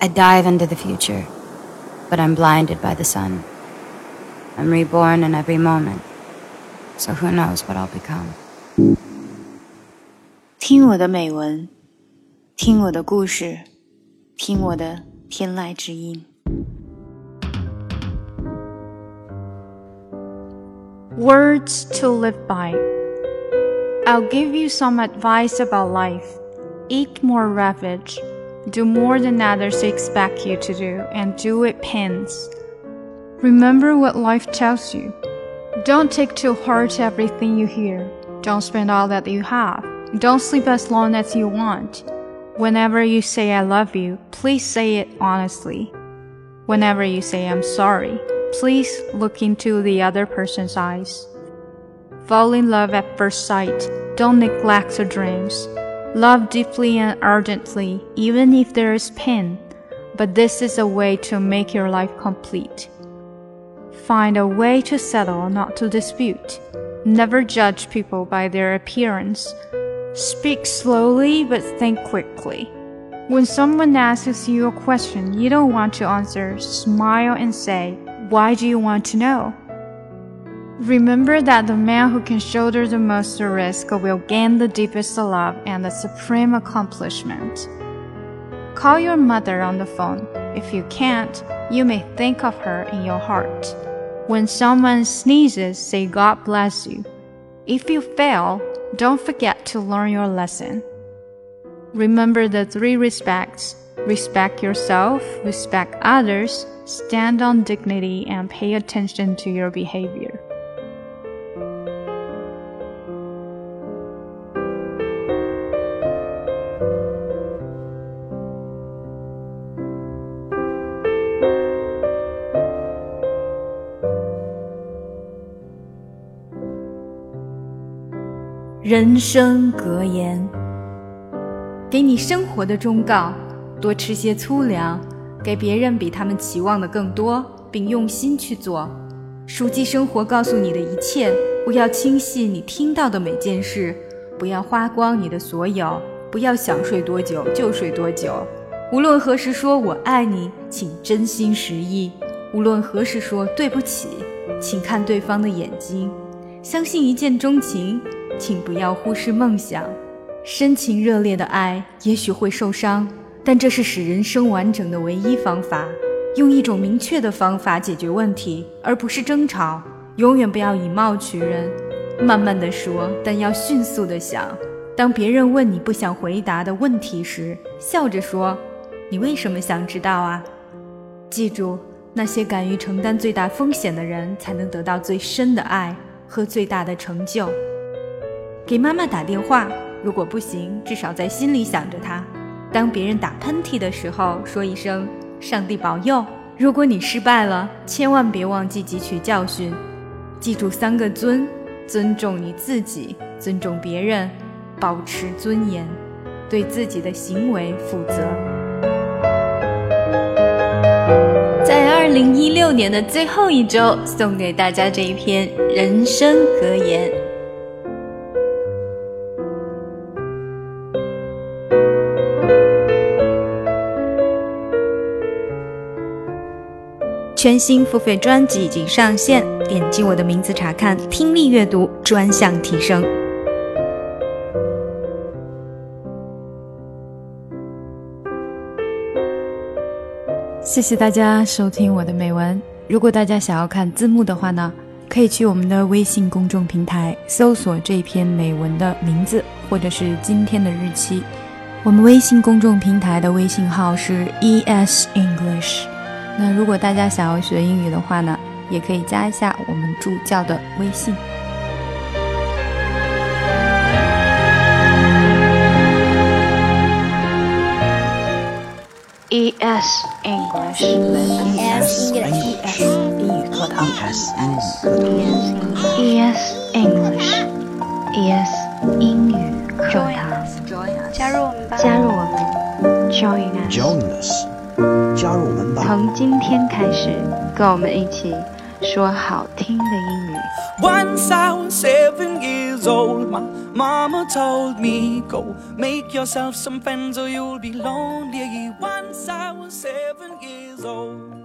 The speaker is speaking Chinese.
I dive into the future, but I'm blinded by the sun. I'm reborn in every moment, so who knows what I'll become. 听我的美文，听我的故事，听我的天籁之音。Words to live by. I'll give you some advice about life. Eat more ravage. Do more than others expect you to do, and do it pens. Remember what life tells you. Don't take to heart everything you hear. Don't spend all that you have. Don't sleep as long as you want. Whenever you say I love you, please say it honestly. Whenever you say I'm sorry, please look into the other person's eyes. Fall in love at first sight. Don't neglect your dreams. Love deeply and ardently, even if there is pain. But this is a way to make your life complete. Find a way to settle, not to dispute. Never judge people by their appearance. Speak slowly, but think quickly. When someone asks you a question you don't want to answer, smile and say, why do you want to know? Remember that the man who can shoulder the most risk will gain the deepest love and the supreme accomplishment. Call your mother on the phone. If you can't, you may think of her in your heart. When someone sneezes, say God bless you. If you fail, don't forget to learn your lesson. Remember the three respects respect yourself, respect others, stand on dignity, and pay attention to your behavior. 人生格言，给你生活的忠告。多吃些粗粮，给别人比他们期望的更多，并用心去做。熟记生活告诉你的一切，不要轻信你听到的每件事，不要花光你的所有，不要想睡多久就睡多久。无论何时说我爱你，请真心实意；无论何时说对不起，请看对方的眼睛。相信一见钟情，请不要忽视梦想。深情热烈的爱也许会受伤。但这是使人生完整的唯一方法。用一种明确的方法解决问题，而不是争吵。永远不要以貌取人。慢慢的说，但要迅速的想。当别人问你不想回答的问题时，笑着说：“你为什么想知道啊？”记住，那些敢于承担最大风险的人，才能得到最深的爱和最大的成就。给妈妈打电话，如果不行，至少在心里想着她。当别人打喷嚏的时候，说一声“上帝保佑”。如果你失败了，千万别忘记汲取教训。记住三个尊：尊重你自己，尊重别人，保持尊严，对自己的行为负责。在二零一六年的最后一周，送给大家这一篇人生格言。全新付费专辑已经上线，点击我的名字查看听力阅读专项提升。谢谢大家收听我的美文。如果大家想要看字幕的话呢，可以去我们的微信公众平台搜索这篇美文的名字或者是今天的日期。我们微信公众平台的微信号是 es English。那如果大家想要学英语的话呢，也可以加一下我们助教的微信。E S English，E S English，英语课堂，E S English，E S 英语课堂，加入我们吧，加入我们，Join us。加入我们吧从今天开始跟我们一起说好听的英语 one seven years old my mama told me go make yourself some friends or you'll be lonely one seven years old